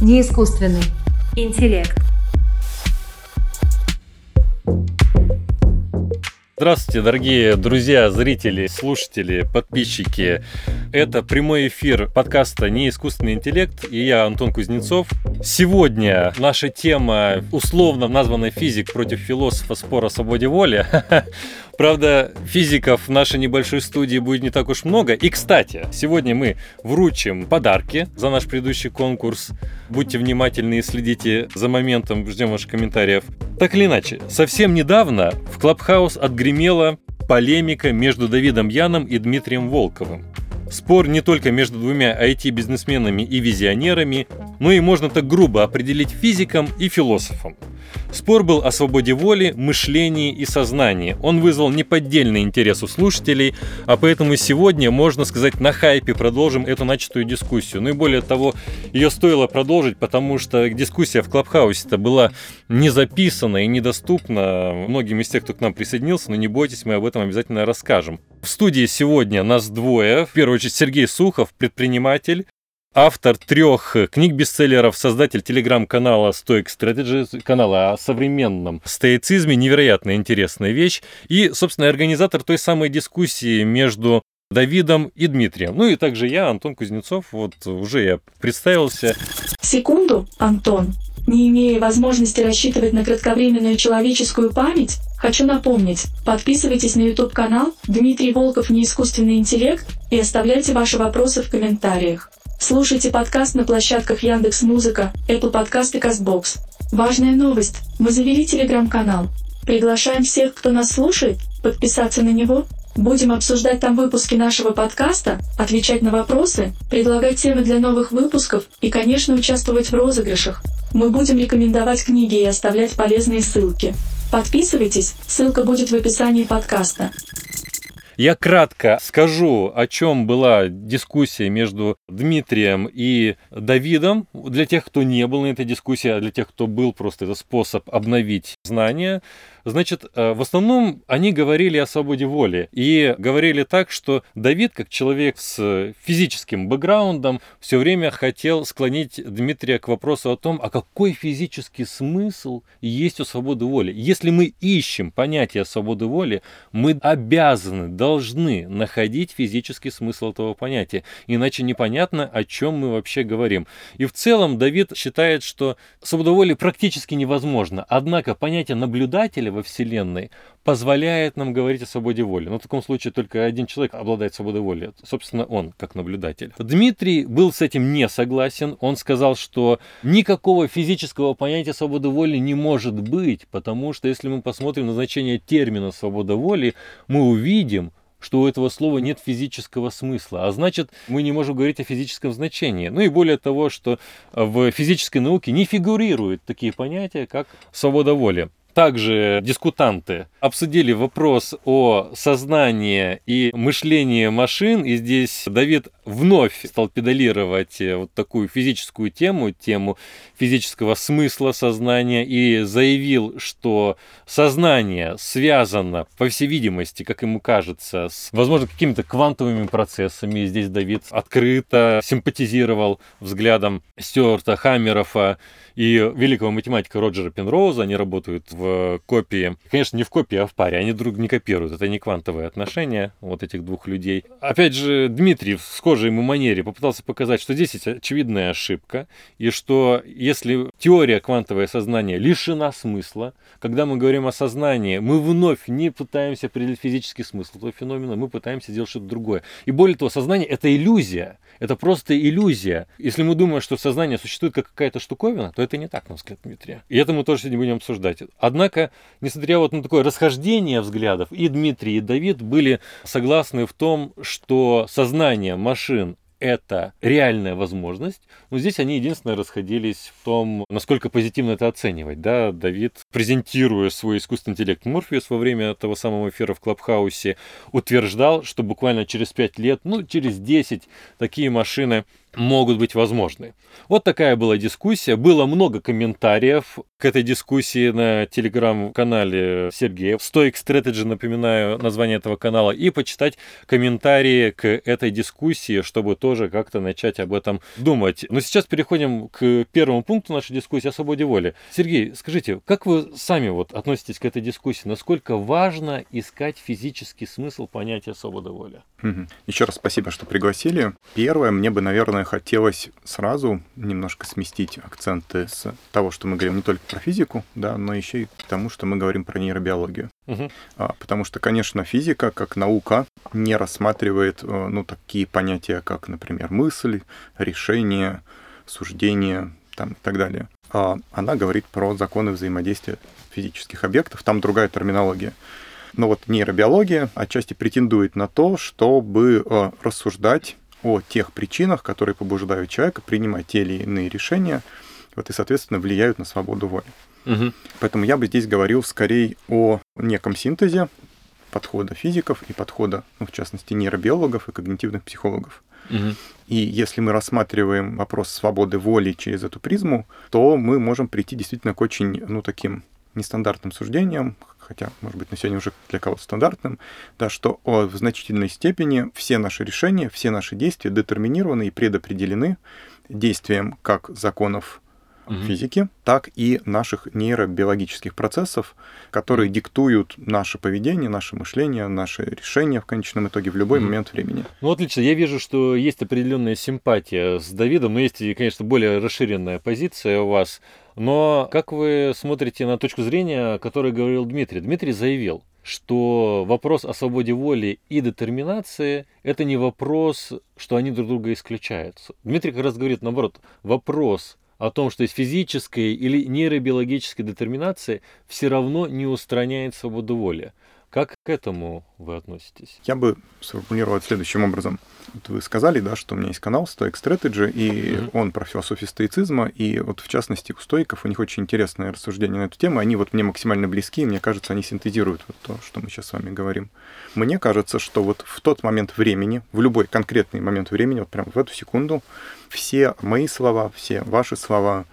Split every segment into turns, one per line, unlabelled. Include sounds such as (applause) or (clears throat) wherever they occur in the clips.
не искусственный интеллект.
Здравствуйте, дорогие друзья, зрители, слушатели, подписчики. Это прямой эфир подкаста «Не искусственный интеллект» и я, Антон Кузнецов. Сегодня наша тема условно названа «Физик против философа. Спор о свободе воли». (laughs) Правда, физиков в нашей небольшой студии будет не так уж много. И, кстати, сегодня мы вручим подарки за наш предыдущий конкурс. Будьте внимательны и следите за моментом, ждем ваших комментариев. Так или иначе, совсем недавно в Клабхаус отгремела полемика между Давидом Яном и Дмитрием Волковым. Спор не только между двумя IT-бизнесменами и визионерами, но и можно так грубо определить физиком и философом. Спор был о свободе воли, мышлении и сознании. Он вызвал неподдельный интерес у слушателей, а поэтому сегодня, можно сказать, на хайпе продолжим эту начатую дискуссию. Ну и более того, ее стоило продолжить, потому что дискуссия в Клабхаусе-то была не записана и недоступна многим из тех, кто к нам присоединился, но не бойтесь, мы об этом обязательно расскажем. В студии сегодня нас двое. В первую очередь Сергей Сухов, предприниматель, автор трех книг-бестселлеров, создатель телеграм-канала Stoic Strategy, канала о современном стоицизме, невероятно интересная вещь, и, собственно, организатор той самой дискуссии между Давидом и Дмитрием. Ну и также я, Антон Кузнецов, вот уже я представился.
Секунду, Антон. Не имея возможности рассчитывать на кратковременную человеческую память, хочу напомнить, подписывайтесь на YouTube-канал Дмитрий Волков «Неискусственный интеллект» и оставляйте ваши вопросы в комментариях. Слушайте подкаст на площадках Яндекс Музыка, Apple Podcast и Castbox. Важная новость. Мы завели телеграм-канал. Приглашаем всех, кто нас слушает, подписаться на него. Будем обсуждать там выпуски нашего подкаста, отвечать на вопросы, предлагать темы для новых выпусков и, конечно, участвовать в розыгрышах. Мы будем рекомендовать книги и оставлять полезные ссылки. Подписывайтесь, ссылка будет в описании подкаста.
Я кратко скажу, о чем была дискуссия между Дмитрием и Давидом. Для тех, кто не был на этой дискуссии, а для тех, кто был, просто это способ обновить знания. Значит, э, в основном они говорили о свободе воли. И говорили так, что Давид, как человек с физическим бэкграундом, все время хотел склонить Дмитрия к вопросу о том, а какой физический смысл есть у свободы воли. Если мы ищем понятие свободы воли, мы обязаны, должны находить физический смысл этого понятия. Иначе непонятно, о чем мы вообще говорим. И в целом Давид считает, что свобода воли практически невозможно. Однако понятие наблюдателя во Вселенной позволяет нам говорить о свободе воли. Но в таком случае только один человек обладает свободой воли. Собственно, он, как наблюдатель. Дмитрий был с этим не согласен. Он сказал, что никакого физического понятия свободы воли не может быть, потому что если мы посмотрим на значение термина свобода воли, мы увидим, что у этого слова нет физического смысла, а значит, мы не можем говорить о физическом значении. Ну и более того, что в физической науке не фигурируют такие понятия, как свобода воли. Также дискутанты обсудили вопрос о сознании и мышлении машин, и здесь Давид вновь стал педалировать э, вот такую физическую тему, тему физического смысла сознания, и заявил, что сознание связано, по всей видимости, как ему кажется, с, возможно, какими-то квантовыми процессами. И здесь Давид открыто симпатизировал взглядом Стюарта Хаммерофа и великого математика Роджера Пенроуза. Они работают в копии, конечно, не в копии, а в паре. Они друг не копируют. Это не квантовые отношения вот этих двух людей. Опять же, Дмитрий в схожей ему манере попытался показать, что здесь есть очевидная ошибка, и что если теория квантовое сознания лишена смысла, когда мы говорим о сознании, мы вновь не пытаемся определить физический смысл этого феномена, мы пытаемся сделать что-то другое. И более того, сознание — это иллюзия. Это просто иллюзия. Если мы думаем, что сознание существует как какая-то штуковина, то это не так, на взгляд Дмитрия. И это мы тоже сегодня будем обсуждать. Однако, несмотря вот на такое расхождение взглядов, и Дмитрий, и Давид были согласны в том, что сознание машин это реальная возможность. Но здесь они единственное расходились в том, насколько позитивно это оценивать. Да, Давид, презентируя свой искусственный интеллект Морфеус во время того самого эфира в Клабхаусе, утверждал, что буквально через 5 лет, ну, через 10 такие машины могут быть возможны. Вот такая была дискуссия. Было много комментариев к этой дискуссии на телеграм-канале Сергея. Stoic Strategy, напоминаю, название этого канала. И почитать комментарии к этой дискуссии, чтобы тоже как-то начать об этом думать. Но сейчас переходим к первому пункту нашей дискуссии о свободе воли. Сергей, скажите, как вы сами вот относитесь к этой дискуссии? Насколько важно искать физический смысл понятия свободы воли?
Еще раз спасибо, что пригласили. Первое, мне бы, наверное, хотелось сразу немножко сместить акценты с того, что мы говорим не только про физику, да, но еще и к тому, что мы говорим про нейробиологию.
Угу.
А, потому что, конечно, физика как наука не рассматривает э, ну, такие понятия, как, например, мысль, решение, суждение там, и так далее. А она говорит про законы взаимодействия физических объектов, там другая терминология. Но вот нейробиология отчасти претендует на то, чтобы э, рассуждать о тех причинах, которые побуждают человека принимать те или иные решения, вот, и, соответственно, влияют на свободу воли.
Угу.
Поэтому я бы здесь говорил скорее о неком синтезе подхода физиков и подхода, ну, в частности, нейробиологов и когнитивных психологов.
Угу.
И если мы рассматриваем вопрос свободы воли через эту призму, то мы можем прийти действительно к очень, ну, таким нестандартным суждениям, хотя, может быть, на сегодня уже для кого-то стандартным, да, что о, в значительной степени все наши решения, все наши действия детерминированы и предопределены действием как законов
Мгм.
физики, так и наших нейробиологических процессов, которые диктуют наше поведение, наше мышление, наши решения в конечном итоге в любой
Мгм.
момент времени.
Ну, отлично. Я вижу, что есть определенная симпатия с Давидом, но есть и, конечно, более расширенная позиция у вас. Но как вы смотрите на точку зрения, о которой говорил Дмитрий? Дмитрий заявил, что вопрос о свободе воли и детерминации – это не вопрос, что они друг друга исключают. Дмитрий как раз говорит, наоборот, вопрос о том, что есть физическая или нейробиологическая детерминация, все равно не устраняет свободу воли. Как к этому вы относитесь?
Я бы сформулировал следующим образом. Вот вы сказали, да, что у меня есть канал Stoic Strategy, и
Мгм.
он про философию стоицизма, и вот в частности у стоиков у них очень интересное рассуждение на эту тему, они вот мне максимально близки, и мне кажется, они синтезируют вот то, что мы сейчас с вами говорим. Мне кажется, что вот в тот момент времени, в любой конкретный момент времени, вот прямо в эту секунду, все мои слова, все ваши слова,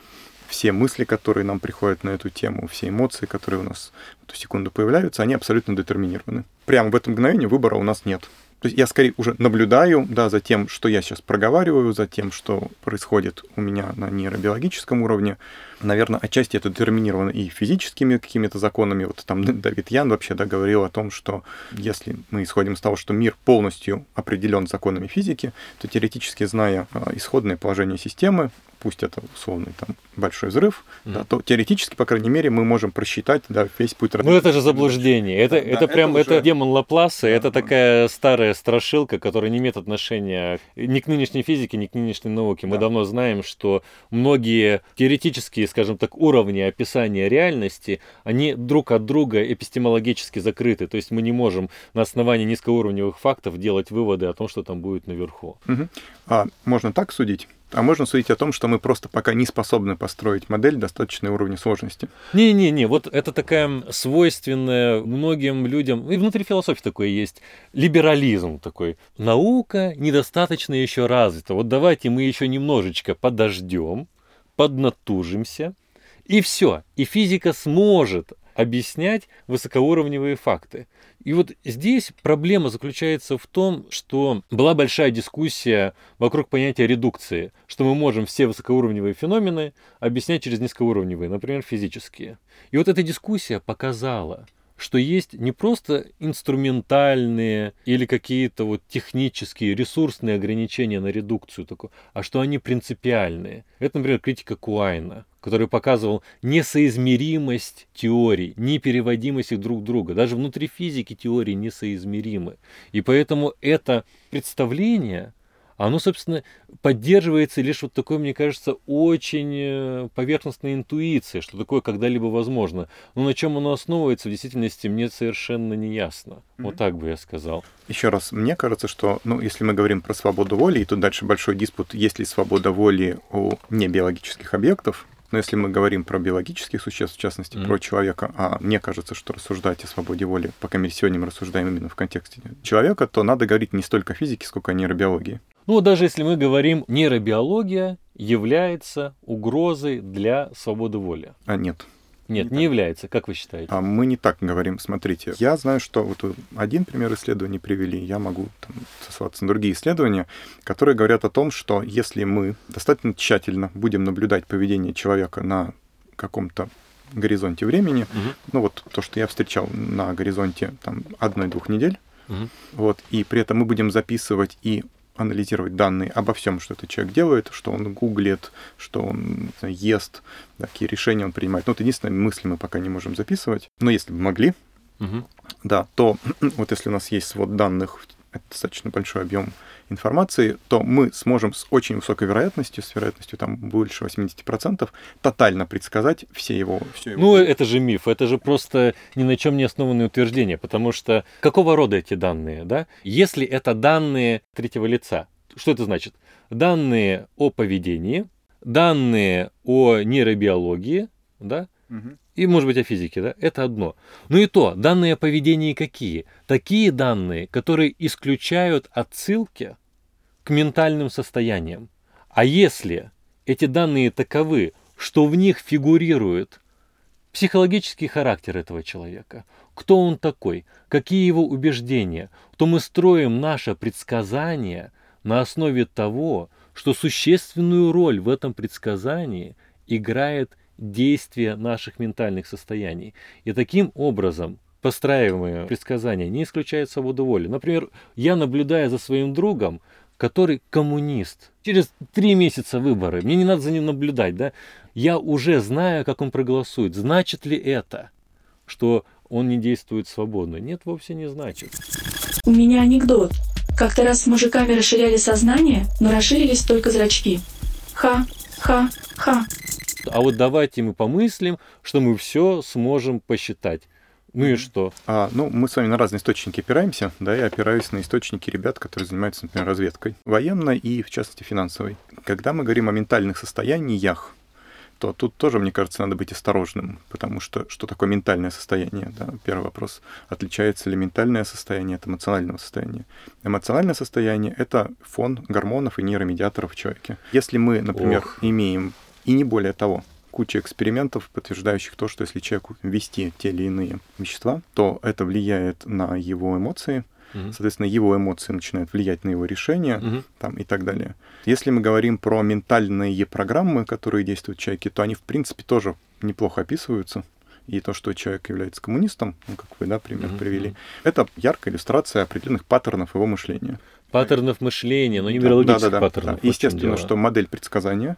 все мысли, которые нам приходят на эту тему, все эмоции, которые у нас в эту секунду появляются, они абсолютно детерминированы. Прямо в это мгновение выбора у нас нет. То есть я скорее уже наблюдаю, да, за тем, что я сейчас проговариваю, за тем, что происходит у меня на нейробиологическом уровне. Наверное, отчасти это детерминировано и физическими какими-то законами. Вот там (laughs) Давид Ян вообще да, говорил о том, что если мы исходим из того, что мир полностью определен законами физики, то теоретически, зная а, исходное положение системы, пусть это условный там большой взрыв, да,
Мгм.
то теоретически, по крайней мере, мы можем просчитать да, весь путь
Ну это же заблуждение. Это,
Да,
это
это
прям
уже-
это демон Лапласа, это
да.
такая старая страшилка, которая не имеет отношения ни к нынешней физике, ни к нынешней науке. Мы
Да.
давно знаем, что многие теоретические, скажем так, уровни описания реальности, они друг от друга эпистемологически закрыты. То есть мы не можем на основании низкоуровневых фактов делать выводы о том, что там будет наверху.
Мгм. А можно так судить? А можно судить о том, что мы просто пока не способны построить модель достаточной уровня сложности.
Не-не-не, вот это такая свойственная многим людям, и внутри философии такое есть, либерализм такой. Наука недостаточно еще развита. Вот давайте мы еще немножечко подождем, поднатужимся, и все. И физика сможет объяснять высокоуровневые факты. И вот здесь проблема заключается в том, что была большая дискуссия вокруг понятия редукции, что мы можем все высокоуровневые феномены объяснять через низкоуровневые, например, физические. И вот эта дискуссия показала, что есть не просто инструментальные или какие-то вот технические, ресурсные ограничения на редукцию, а что они принципиальные. Это, например, критика Куайна, который показывал несоизмеримость теорий, непереводимость их друг друга. Даже внутри физики теории несоизмеримы. И поэтому это представление, оно, собственно, поддерживается лишь вот такой, мне кажется, очень э, поверхностной интуицией, что такое когда-либо возможно. Но на чем оно основывается, в действительности мне совершенно не ясно. Вот
Мгм.
так бы я сказал.
Еще раз, мне кажется, что, ну, если мы говорим про свободу воли, и тут дальше большой диспут, есть ли свобода воли у небиологических объектов, но если мы говорим про биологических существ, в частности,
Мгм.
про человека, а мне кажется, что рассуждать о свободе воли, пока мы сегодня мы рассуждаем именно в контексте человека, то надо говорить не столько о физике, сколько о нейробиологии.
Ну, даже если мы говорим, нейробиология является угрозой для свободы воли.
А нет.
Нет, не является, как вы считаете?
А мы не так говорим. Смотрите, я знаю, что вот один пример исследований привели, я могу там, сослаться на другие исследования, которые говорят о том, что если мы достаточно тщательно будем наблюдать поведение человека на каком-то горизонте времени,
Мгм.
ну вот то, что я встречал на горизонте там одной-двух недель,
Мгм.
вот, и при этом мы будем записывать и анализировать данные обо всем, что этот человек делает, что он гуглит, что он знаю, ест, какие решения он принимает. Ну, это единственное, мысли мы пока не можем записывать. Но если бы могли,
Мгм.
да, то (clears throat) вот если у нас есть свод данных, это достаточно большой объем информации, то мы сможем с очень высокой вероятностью, с вероятностью там больше 80%, тотально предсказать все его... Все его
Ну, это же миф, это же просто ни на чем не основанное утверждение, потому что какого рода эти данные, да? Если это данные третьего лица, что это значит? Данные о поведении, данные о нейробиологии, да,
Мгм.
И, может быть, о физике, да, это одно. Ну и то, данные о поведении какие? Такие данные, которые исключают отсылки к ментальным состояниям. А если эти данные таковы, что в них фигурирует психологический характер этого человека, кто он такой, какие его убеждения, то мы строим наше предсказание на основе того, что существенную роль в этом предсказании играет действие наших ментальных состояний. И таким образом постраиваемое предсказание не исключает свободу воли. Например, я наблюдая за своим другом, который коммунист. Через три месяца выборы, мне не надо за ним наблюдать, да? Я уже знаю, как он проголосует. Значит ли это, что он не действует свободно? Нет, вовсе не значит.
У меня анекдот. Как-то раз с мужиками расширяли сознание, но расширились только зрачки. Ха, ха, ха.
А вот давайте мы помыслим, что мы все сможем посчитать. Ну и что?
А, ну, мы с вами на разные источники опираемся, да, я опираюсь на источники ребят, которые занимаются, например, разведкой, военной и, в частности, финансовой. Когда мы говорим о ментальных состояниях, то тут тоже, мне кажется, надо быть осторожным, потому что что такое ментальное состояние? Да? Первый вопрос. Отличается ли ментальное состояние от эмоционального состояния? Эмоциональное состояние — это фон гормонов и нейромедиаторов в человеке. Если мы, например,
Ох.
имеем, и не более того, куча экспериментов, подтверждающих то, что если человеку ввести те или иные вещества, то это влияет на его эмоции,
Мгм.
соответственно, его эмоции начинают влиять на его решения
Мгм.
там, и так далее. Если мы говорим про ментальные программы, которые действуют в человеке, то они, в принципе, тоже неплохо описываются. И то, что человек является коммунистом, ну, как вы, да, пример
Мгм,
привели, это яркая иллюстрация определенных паттернов его мышления.
Паттернов мышления, но не
Да,
неврологических
да, да, да,
паттернов.
да. Естественно,
дело.
что модель предсказания,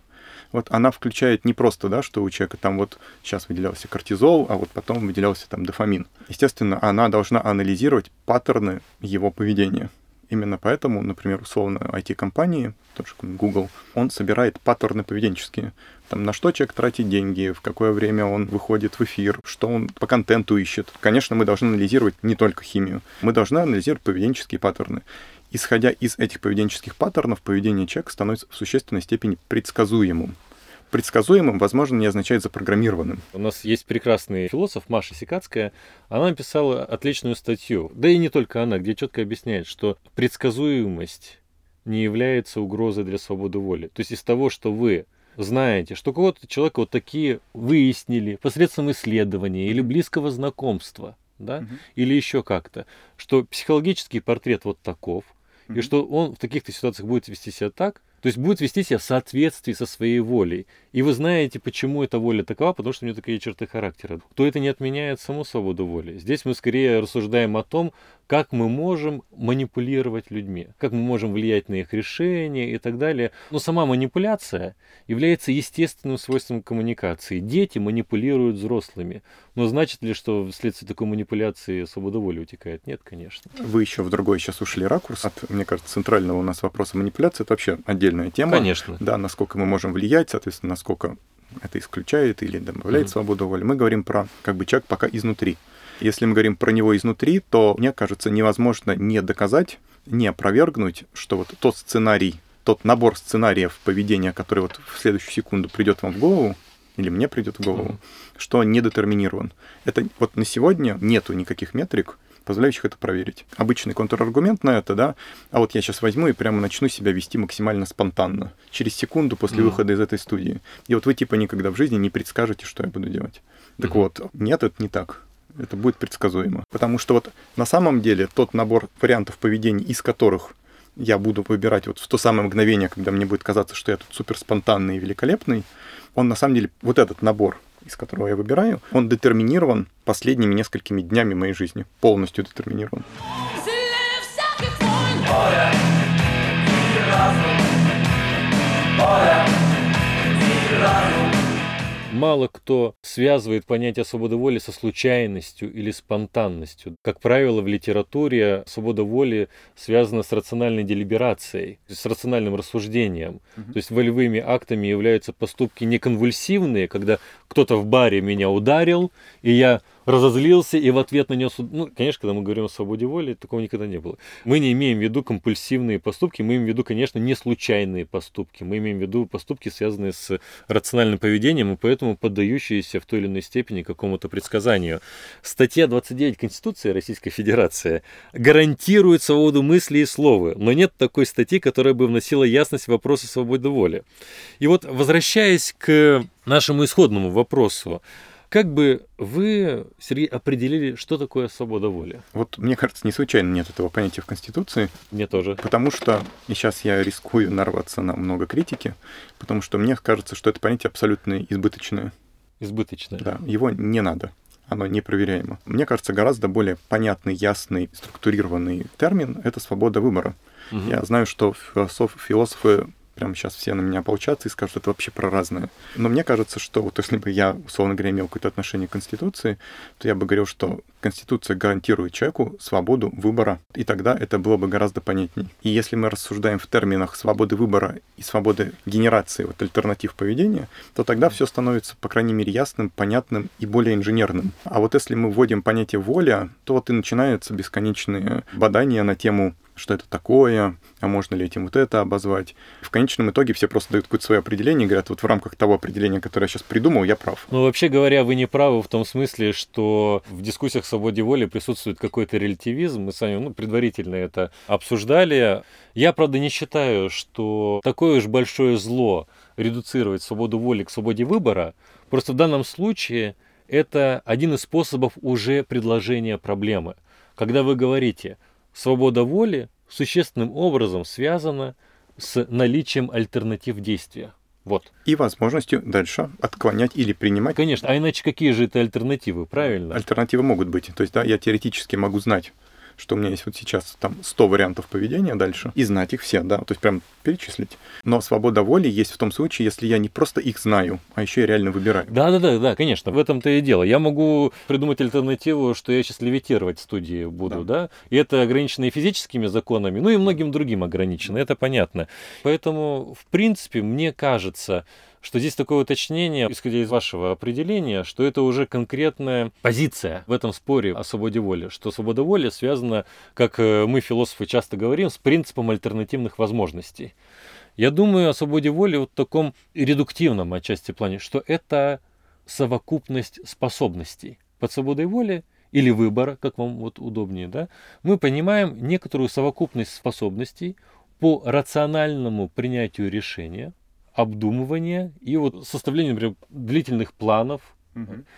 вот она включает не просто, да, что у человека там вот сейчас выделялся кортизол, а вот потом выделялся там дофамин. Естественно, она должна анализировать паттерны его поведения. Именно поэтому, например, условно IT-компании, тот же Google, он собирает паттерны поведенческие. Там, на что человек тратит деньги, в какое время он выходит в эфир, что он по контенту ищет. Конечно, мы должны анализировать не только химию, мы должны анализировать поведенческие паттерны. Исходя из этих поведенческих паттернов, поведение человека становится в существенной степени предсказуемым. Предсказуемым, возможно, не означает запрограммированным.
У нас есть прекрасный философ Маша Сикацкая. Она написала отличную статью, да и не только она, где четко объясняет, что предсказуемость не является угрозой для свободы воли. То есть из того, что вы знаете, что кого-то человека вот такие выяснили посредством исследования или близкого знакомства, да,
Мгм.
или еще как-то, что психологический портрет вот таков, и
Мгм.
что он в таких-то ситуациях будет вести себя так, то есть будет вести себя в соответствии со своей волей. И вы знаете, почему эта воля такова, потому что у нее такие черты характера. То это не отменяет саму свободу воли. Здесь мы скорее рассуждаем о том, как мы можем манипулировать людьми, как мы можем влиять на их решения и так далее. Но сама манипуляция является естественным свойством коммуникации. Дети манипулируют взрослыми. Но значит ли, что вследствие такой манипуляции свобода воли утекает? Нет, конечно.
Вы еще в другой сейчас ушли ракурс от, мне кажется, центрального у нас вопроса манипуляции. Это вообще отдельная тема.
Конечно.
Да, насколько мы можем влиять, соответственно, насколько это исключает или добавляет
Мгм.
свободу воли. Мы говорим про как бы человек пока изнутри. Если мы говорим про него изнутри, то, мне кажется, невозможно не доказать, не опровергнуть, что вот тот сценарий, тот набор сценариев поведения, который вот в следующую секунду придет вам в голову, или мне придет в голову, что не детерминирован. Это вот на сегодня нету никаких метрик, позволяющих это проверить. Обычный контраргумент на это, да, а вот я сейчас возьму и прямо начну себя вести максимально спонтанно, через секунду после выхода из этой студии. И вот вы типа никогда в жизни не предскажете, что я буду делать. Так вот, нет, это не так. Это будет предсказуемо. Потому что вот на самом деле тот набор вариантов поведения, из которых я буду выбирать вот в то самое мгновение, когда мне будет казаться, что я тут супер спонтанный и великолепный, он на самом деле, вот этот набор, из которого я выбираю, он детерминирован последними несколькими днями моей жизни. Полностью детерминирован.
Мало кто связывает понятие свободы воли со случайностью или спонтанностью. Как правило, в литературе свобода воли связана с рациональной делиберацией, с рациональным рассуждением.
Мгм.
То есть волевыми актами являются поступки не конвульсивные, когда кто-то в баре меня ударил, и я разозлился и в ответ нанес... Ну, конечно, когда мы говорим о свободе воли, такого никогда не было. Мы не имеем в виду компульсивные поступки, мы имеем в виду, конечно, не случайные поступки. Мы имеем в виду поступки, связанные с рациональным поведением и поэтому поддающиеся в той или иной степени какому-то предсказанию. Статья 29 Конституции Российской Федерации гарантирует свободу мысли и слова, но нет такой статьи, которая бы вносила ясность в вопросы свободы воли. И вот, возвращаясь к нашему исходному вопросу, как бы вы, Сергей, определили, что такое свобода воли?
Вот мне кажется, не случайно нет этого понятия в Конституции,
Мне тоже.
потому что, и сейчас я рискую нарваться на много критики, потому что мне кажется, что это понятие абсолютно избыточное.
Избыточно.
Да, его не надо. Оно непроверяемо. Мне кажется, гораздо более понятный, ясный, структурированный термин — это свобода выбора.
Мгм.
Я знаю, что философ, философы прямо сейчас все на меня ополчатся и скажут, это вообще про разное. Но мне кажется, что вот если бы я, условно говоря, имел какое-то отношение к Конституции, то я бы говорил, что Конституция гарантирует человеку свободу выбора, и тогда это было бы гораздо понятней. И если мы рассуждаем в терминах свободы выбора и свободы генерации вот, альтернатив поведения, то тогда все становится, по крайней мере, ясным, понятным и более инженерным. А вот если мы вводим понятие воля, то вот и начинаются бесконечные бадания на тему что это такое, а можно ли этим вот это обозвать. В конечном итоге все просто дают какое-то свое определение и говорят, вот в рамках того определения, которое я сейчас придумал, я прав.
Ну, вообще говоря, вы не правы в том смысле, что в дискуссиях о свободе воли присутствует какой-то релятивизм. Мы с вами ну, предварительно это обсуждали. Я, правда, не считаю, что такое уж большое зло редуцировать свободу воли к свободе выбора. Просто в данном случае это один из способов уже предложения проблемы. Когда вы говорите, свобода воли существенным образом связана с наличием альтернатив действия. Вот.
И возможностью дальше отклонять или принимать.
Конечно, а иначе какие же это альтернативы, правильно?
Альтернативы могут быть. То есть, да, я теоретически могу знать, что у меня есть вот сейчас там 100 вариантов поведения дальше, и знать их все, да, то есть прям перечислить. Но свобода воли есть в том случае, если я не просто их знаю, а еще и реально выбираю.
Да, да, да, да, конечно, в этом-то и дело. Я могу придумать альтернативу, что я сейчас левитировать в студии буду, да. И это ограничено и физическими законами, ну и многим другим ограничено, это понятно. Поэтому, в принципе, мне кажется, что здесь такое уточнение, исходя из вашего определения, что это уже конкретная позиция в этом споре о свободе воли, что свобода воли связана, как э, мы, философы, часто говорим, с принципом альтернативных возможностей. Я думаю о свободе воли в таком редуктивном отчасти плане, что это совокупность способностей. Под свободой воли или выбора, как вам вот удобнее, да, мы понимаем некоторую совокупность способностей по рациональному принятию решения, обдумывания и вот составления, например, длительных планов,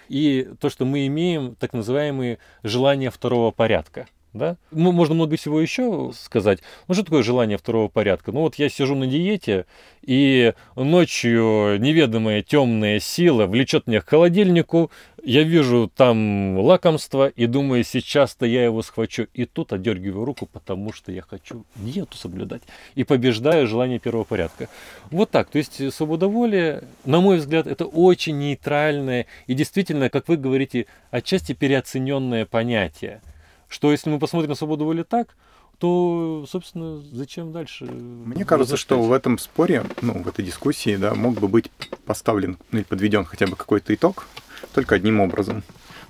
и то, что мы имеем так называемые желания второго порядка. Да? Ну, можно много всего еще сказать. Ну, что такое желание второго порядка? Ну, вот я сижу на диете, и ночью неведомая темная сила влечет меня к холодильнику, я вижу там лакомство и думаю, сейчас-то я его схвачу. И тут отдергиваю руку, потому что я хочу диету соблюдать. И побеждаю желание первого порядка. Вот так. То есть свобода воли, на мой взгляд, это очень нейтральное и действительно, как вы говорите, отчасти переоцененное понятие. Что если мы посмотрим свободу воли так, то, собственно, зачем дальше?
Мне кажется, что в этом споре, ну, в этой дискуссии, да, мог бы быть поставлен ну, или подведен хотя бы какой-то итог только одним образом.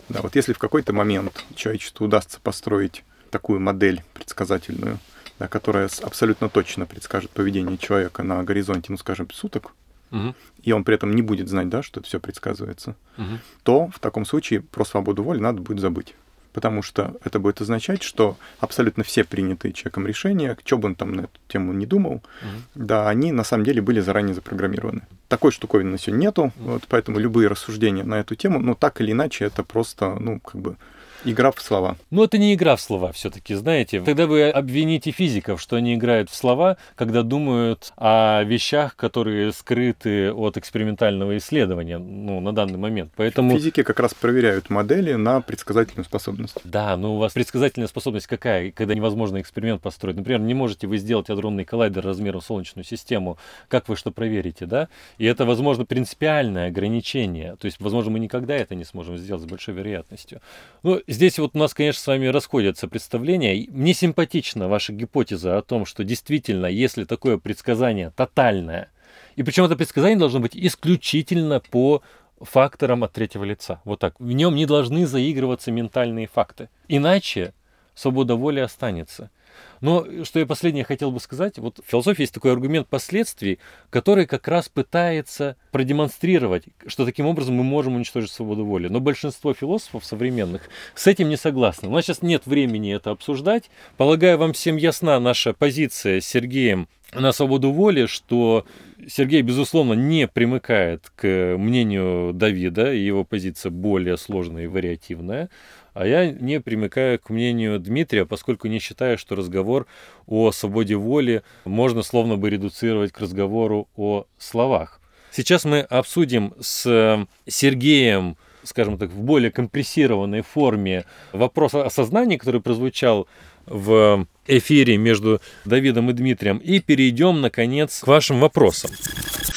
Да, вот если в какой-то момент человечеству удастся построить такую модель предсказательную, да, которая абсолютно точно предскажет поведение человека на горизонте, ну, скажем, суток,
Мгм,
и он при этом не будет знать, да, что это все предсказывается,
мгм.
то в таком случае про свободу воли надо будет забыть. Потому что это будет означать, что абсолютно все принятые человеком решения, что бы он там на эту тему не думал, да, они на самом деле были заранее запрограммированы. Такой штуковины на сегодня нету, вот, поэтому любые рассуждения на эту тему, ну, так или иначе, это просто, ну, как бы Игра в слова.
Ну, это не игра в слова все-таки, знаете. Тогда вы обвините физиков, что они играют в слова, когда думают о вещах, которые скрыты от экспериментального исследования, ну, на данный момент. Поэтому...
Физики как раз проверяют модели на предсказательную способность.
Да, но у вас предсказательная способность какая, когда невозможно эксперимент построить? Например, не можете вы сделать адронный коллайдер размером Солнечную систему. Как вы что проверите, да? И это, возможно, принципиальное ограничение. То есть, возможно, мы никогда это не сможем сделать с большой вероятностью. Ну, здесь вот у нас, конечно, с вами расходятся представления. Мне симпатична ваша гипотеза о том, что действительно, если такое предсказание тотальное, и причем это предсказание должно быть исключительно по факторам от третьего лица. Вот так. В нем не должны заигрываться ментальные факты. Иначе свобода воли останется. Но что я последнее хотел бы сказать, вот в философии есть такой аргумент последствий, который как раз пытается продемонстрировать, что таким образом мы можем уничтожить свободу воли. Но большинство философов современных с этим не согласны. У нас сейчас нет времени это обсуждать. Полагаю, вам всем ясна наша позиция с Сергеем на свободу воли, что Сергей, безусловно, не примыкает к мнению Давида, и его позиция более сложная и вариативная. А я не примыкаю к мнению Дмитрия, поскольку не считаю, что разговор о свободе воли можно словно бы редуцировать к разговору о словах. Сейчас мы обсудим с Сергеем, скажем так, в более компрессированной форме вопрос о сознании, который прозвучал в эфире между Давидом и Дмитрием, и перейдем, наконец, к вашим вопросам.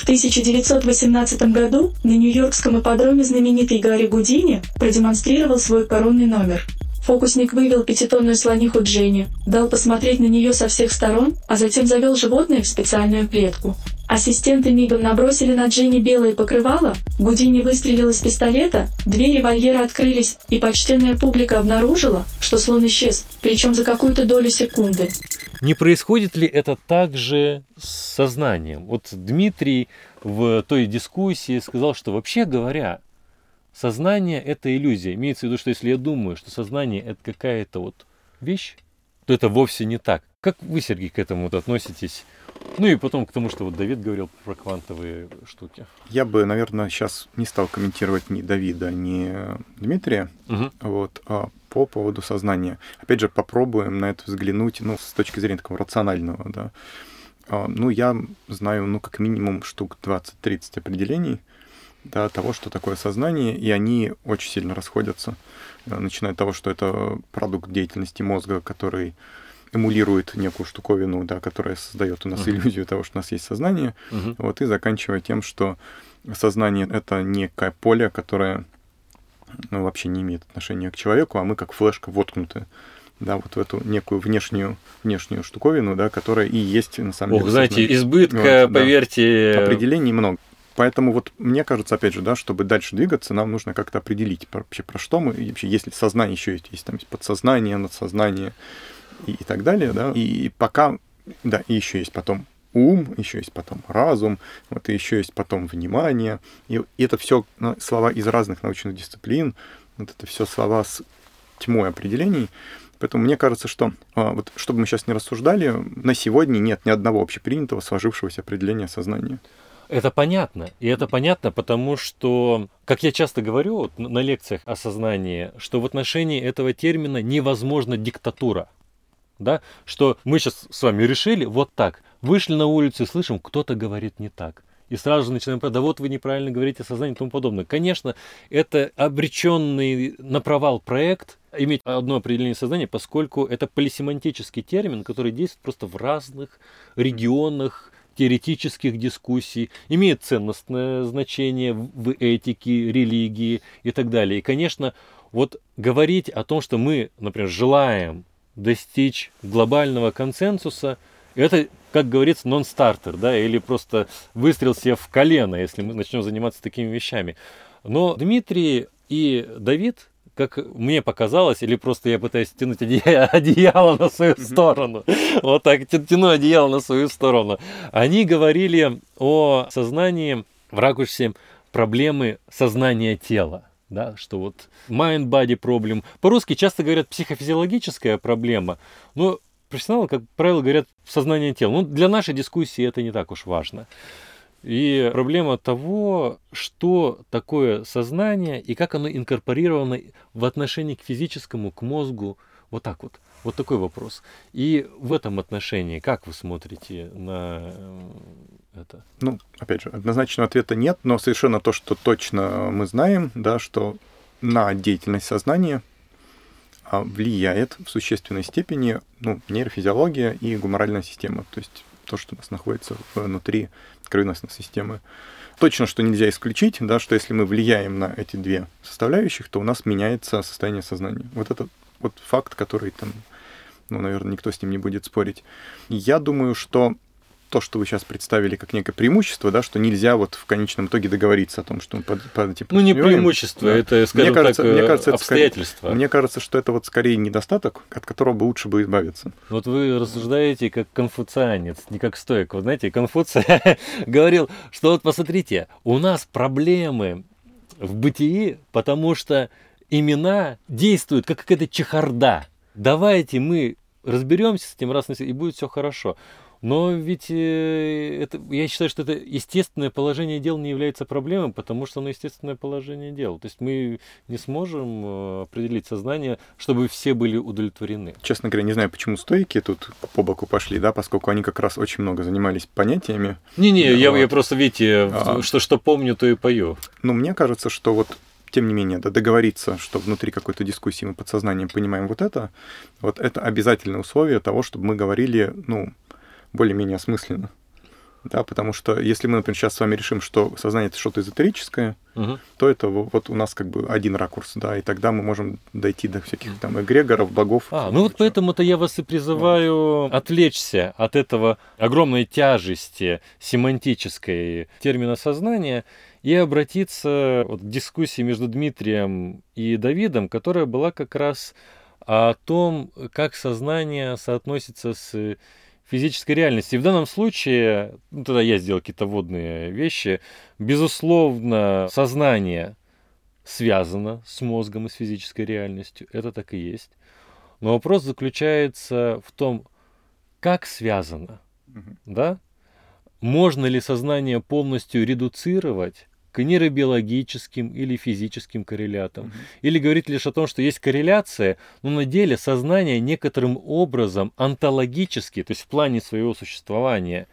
В 1918 году на Нью-Йоркском ипподроме знаменитый Гарри Гудини продемонстрировал свой коронный номер. Фокусник вывел пятитонную слониху Дженни, дал посмотреть на нее со всех сторон, а затем завел животное в специальную клетку. Ассистенты мигом набросили на Дженни белое покрывало, Гудини выстрелил из пистолета, двери вольера открылись, и почтенная публика обнаружила, что слон исчез, причем за какую-то долю секунды.
Не происходит ли это также с сознанием? Вот Дмитрий в той дискуссии сказал, что вообще говоря, сознание – это иллюзия. Имеется в виду, что если я думаю, что сознание – это какая-то вот вещь, то это вовсе не так. Как вы, Сергей, к этому вот относитесь? Ну и потом к тому, что вот Давид говорил про квантовые штуки.
Я бы, наверное, сейчас не стал комментировать ни Давида, ни Дмитрия.
Угу.
Вот, а по поводу сознания. Опять же, попробуем на это взглянуть, ну, с точки зрения такого рационального, да. А, ну, я знаю, ну, как минимум штук 20-30 определений, да, того, что такое сознание, и они очень сильно расходятся, начиная от того, что это продукт деятельности мозга, который эмулирует некую штуковину, да, которая создает у нас uh-huh. иллюзию того, что у нас есть сознание, uh-huh. вот, и заканчивая тем, что сознание — это некое поле, которое ну, вообще не имеет отношения к человеку, а мы как флешка воткнуты да, вот в эту некую внешнюю, внешнюю штуковину, да, которая и есть на самом
Ох,
деле.
знаете,
сознание.
избытка,
вот, да.
поверьте.
Определений много. Поэтому вот мне кажется, опять же, да, чтобы дальше двигаться, нам нужно как-то определить вообще про что мы, и вообще есть ли сознание еще есть, есть там есть подсознание, надсознание и, и так далее, да, и пока, да, и еще есть потом ум, еще есть потом разум, вот и еще есть потом внимание. И, и это все ну, слова из разных научных дисциплин, вот это все слова с тьмой определений. Поэтому мне кажется, что а, вот чтобы мы сейчас не рассуждали, на сегодня нет ни одного общепринятого сложившегося определения сознания.
Это понятно. И это понятно, потому что, как я часто говорю вот, на лекциях о сознании, что в отношении этого термина невозможна диктатура. Да? Что мы сейчас с вами решили вот так. Вышли на улицу и слышим, кто-то говорит не так. И сразу же начинаем, да вот вы неправильно говорите о сознании и тому подобное. Конечно, это обреченный на провал проект, иметь одно определение сознания, поскольку это полисемантический термин, который действует просто в разных регионах теоретических дискуссий, имеет ценностное значение в этике, религии и так далее. И, конечно, вот говорить о том, что мы, например, желаем достичь глобального консенсуса, это, как говорится, нон-стартер, да, или просто выстрел себе в колено, если мы начнем заниматься такими вещами. Но Дмитрий и Давид, как мне показалось, или просто я пытаюсь тянуть (laughs) одеяло на свою сторону, вот так тяну одеяло на свою сторону, они говорили о сознании в ракурсе проблемы сознания тела. Да, что вот mind-body problem. По-русски часто говорят психофизиологическая проблема, но профессионалы, как правило, говорят сознание тела. Ну, для нашей дискуссии это не так уж важно. И проблема того, что такое сознание и как оно инкорпорировано в отношении к физическому, к мозгу, вот так вот. Вот такой вопрос. И в этом отношении, как вы смотрите на э, это?
Ну, опять же, однозначного ответа нет, но совершенно то, что точно мы знаем, да, что на деятельность сознания а, влияет в существенной степени ну, нейрофизиология и гуморальная система, то есть то, что у нас находится внутри кровеносной системы. Точно, что нельзя исключить, да, что если мы влияем на эти две составляющих, то у нас меняется состояние сознания. Вот это вот факт, который там, ну, наверное, никто с ним не будет спорить. Я думаю, что то, что вы сейчас представили как некое преимущество, да, что нельзя вот в конечном итоге договориться о том, что мы под, под,
типа, Ну, не преимущество, да. это, скажем мне кажется, так, мне кажется, обстоятельства.
скорее, мне кажется, что это вот скорее недостаток, от которого бы лучше бы избавиться.
Вот вы рассуждаете как конфуцианец, не как стоик. Вы знаете, Конфуций (laughs) говорил, что вот посмотрите, у нас проблемы в бытии, потому что имена действуют как какая-то чехарда. Давайте мы разберемся с этим раз и будет все хорошо. Но ведь э, это, я считаю, что это естественное положение дел не является проблемой, потому что оно естественное положение дел. То есть мы не сможем э, определить сознание, чтобы все были удовлетворены.
Честно говоря, не знаю, почему стойки тут по боку пошли, да, поскольку они как раз очень много занимались понятиями.
Не-не, вот. я, я просто, видите, а, что, что помню, то и пою.
Ну, мне кажется, что вот тем не менее, да, договориться, что внутри какой-то дискуссии мы подсознанием понимаем вот это, вот это обязательное условие того, чтобы мы говорили, ну, более-менее осмысленно. Да, потому что если мы, например, сейчас с вами решим, что сознание это что-то эзотерическое, угу. то это вот у нас как бы один ракурс, да, и тогда мы можем дойти до всяких там эгрегоров, богов.
А, ну вот поэтому-то я вас и призываю вот. отвлечься от этого огромной тяжести семантической термина сознания и обратиться вот к дискуссии между Дмитрием и Давидом, которая была как раз о том, как сознание соотносится с физической реальности. И в данном случае, ну, тогда я сделал какие-то водные вещи, безусловно, сознание связано с мозгом и с физической реальностью. Это так и есть. Но вопрос заключается в том, как связано. Угу. Да? Можно ли сознание полностью редуцировать к нейробиологическим или физическим коррелятам. Или говорит лишь о том, что есть корреляция, но на деле сознание некоторым образом онтологически, то есть в плане своего существования,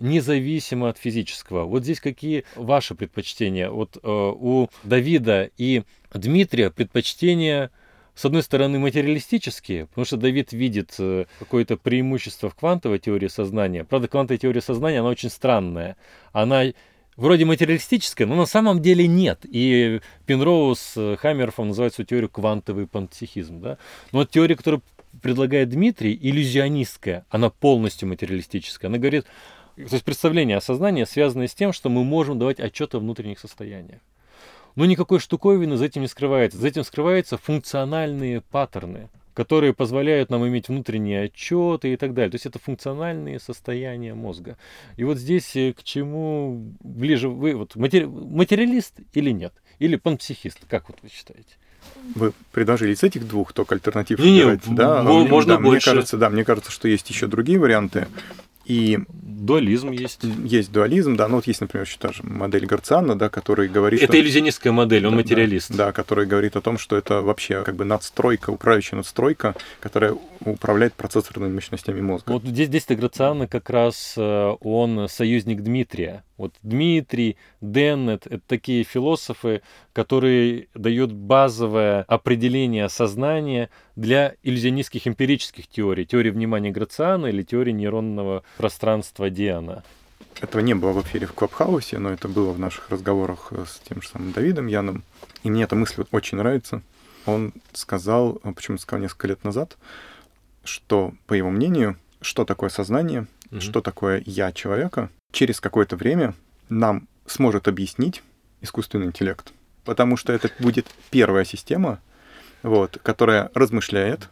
независимо от физического. Вот здесь какие ваши предпочтения? Вот э, у Давида и Дмитрия предпочтения с одной стороны, материалистические, потому что Давид видит э, какое-то преимущество в квантовой теории сознания. Правда, квантовая теория сознания, она очень странная. Она вроде материалистическая, но на самом деле нет. И Пенроуз с э, Хаммерфом называют свою теорию квантовый пантеизм. Да? Но теория, которую предлагает Дмитрий, иллюзионистская, она полностью материалистическая. Она говорит, то есть представление о сознании связано с тем, что мы можем давать отчет о внутренних состояниях. Но никакой штуковины за этим не скрывается. За этим скрываются функциональные паттерны которые позволяют нам иметь внутренние отчеты и так далее. То есть это функциональные состояния мозга. И вот здесь э, к чему ближе вы, вот матери, материалист или нет? Или панпсихист, как вот вы считаете?
Вы предложили из этих двух только альтернатив
не, не, да? Можно
да, больше. Мне кажется, да, мне кажется, что есть еще другие варианты. И
дуализм есть.
Есть дуализм, да. Ну вот есть, например, еще та же модель Гарциана, да, который говорит...
Это что... иллюзионистская модель, он да, материалист.
Да, да, который говорит о том, что это вообще как бы надстройка, управляющая надстройка, которая управляет процессорными мощностями мозга.
Вот здесь, здесь Грациана как раз э, он союзник Дмитрия. Вот Дмитрий, Деннет — это такие философы, которые дают базовое определение сознания для иллюзионистских эмпирических теорий. Теории внимания Грациана или теории нейронного пространства Диана.
Этого не было в эфире в Клабхаусе, но это было в наших разговорах с тем же самым Давидом Яном. И мне эта мысль очень нравится. Он сказал, почему сказал несколько лет назад, что, по его мнению, что такое сознание, mm-hmm. что такое я человека, через какое-то время нам сможет объяснить искусственный интеллект. Потому что это будет первая система, вот, которая размышляет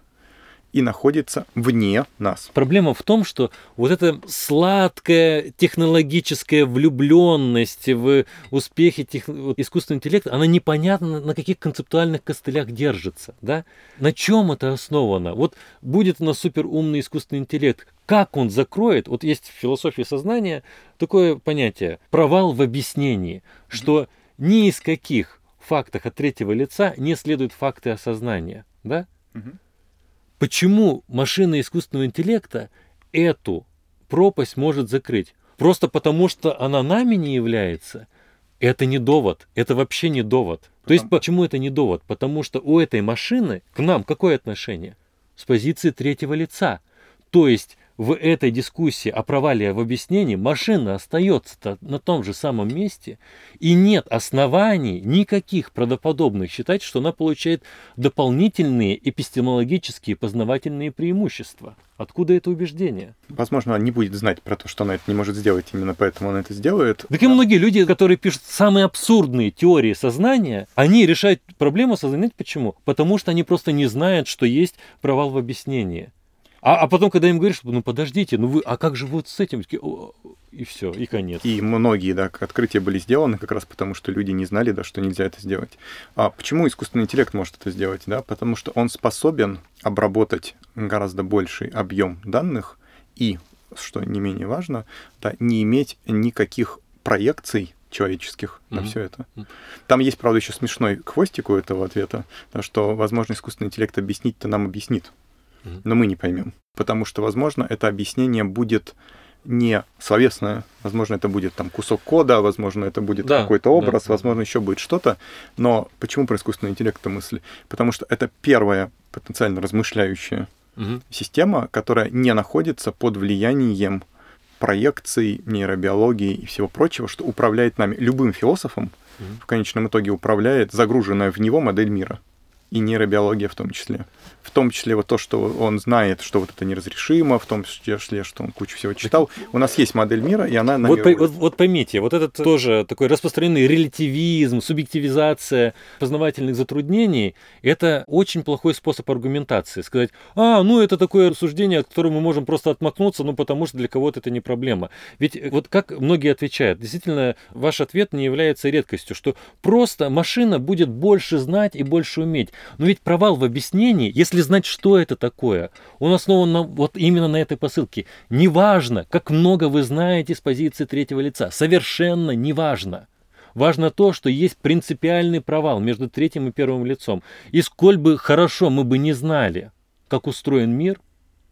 и находится вне нас.
Проблема в том, что вот эта сладкая технологическая влюбленность в успехи тех... искусственного интеллекта, она непонятно на каких концептуальных костылях держится. Да? На чем это основано? Вот будет у нас суперумный искусственный интеллект, как он закроет, вот есть в философии сознания такое понятие провал в объяснении, что ни из каких фактах от третьего лица не следуют факты осознания. Да?
Мгм.
Почему машина искусственного интеллекта эту пропасть может закрыть? Просто потому, что она нами не является? Это не довод. Это вообще не довод. То есть
Потому-
почему это не довод? Потому что у этой машины к нам какое отношение? С позиции третьего лица. То есть в этой дискуссии о провале в объяснении машина остается на том же самом месте, и нет оснований никаких правдоподобных считать, что она получает дополнительные эпистемологические познавательные преимущества. Откуда это убеждение?
Возможно, она не будет знать про то, что она это не может сделать, именно поэтому она это сделает.
Так и многие люди, которые пишут самые абсурдные теории сознания, они решают проблему сознания почему? Потому что они просто не знают, что есть провал в объяснении. А, а потом, когда им говоришь, что, ну подождите, ну вы, а как же вот с этим? Такие, «О, И все, и конец.
И многие да, открытия были сделаны как раз потому, что люди не знали, да, что нельзя это сделать. А почему искусственный интеллект может это сделать? Да? Потому что он способен обработать гораздо больший объем данных и, что не менее важно, да, не иметь никаких проекций человеческих на
Мгм.
все это. Там есть, правда, еще смешной хвостик у этого ответа, что, возможно, искусственный интеллект объяснить-то нам объяснит. Но мы не поймем. Потому что, возможно, это объяснение будет не словесное, возможно, это будет там кусок кода, возможно, это будет
Да,
какой-то образ,
да.
возможно, еще будет что-то. Но почему про искусственный интеллект эта мысль? Потому что это первая потенциально размышляющая
Мгм.
система, которая не находится под влиянием проекций, нейробиологии и всего прочего, что управляет нами. Любым философом
Мгм.
в конечном итоге управляет загруженная в него модель мира. И нейробиология в том числе. В том числе вот то, что он знает, что вот это неразрешимо, в том числе, что он кучу всего читал. У нас есть модель мира, и она
Вот, пой- вот, вот поймите, вот этот тоже такой распространенный релятивизм, субъективизация познавательных затруднений, это очень плохой способ аргументации. Сказать, а, ну это такое рассуждение, от которого мы можем просто отмахнуться, ну потому что для кого-то это не проблема. Ведь э, вот как многие отвечают, действительно, ваш ответ не является редкостью, что просто машина будет больше знать и больше уметь. Но ведь провал в объяснении, если знать, что это такое, он основан на, вот именно на этой посылке. Неважно, как много вы знаете с позиции третьего лица, совершенно неважно. Важно то, что есть принципиальный провал между третьим и первым лицом. И сколь бы хорошо мы бы не знали, как устроен мир,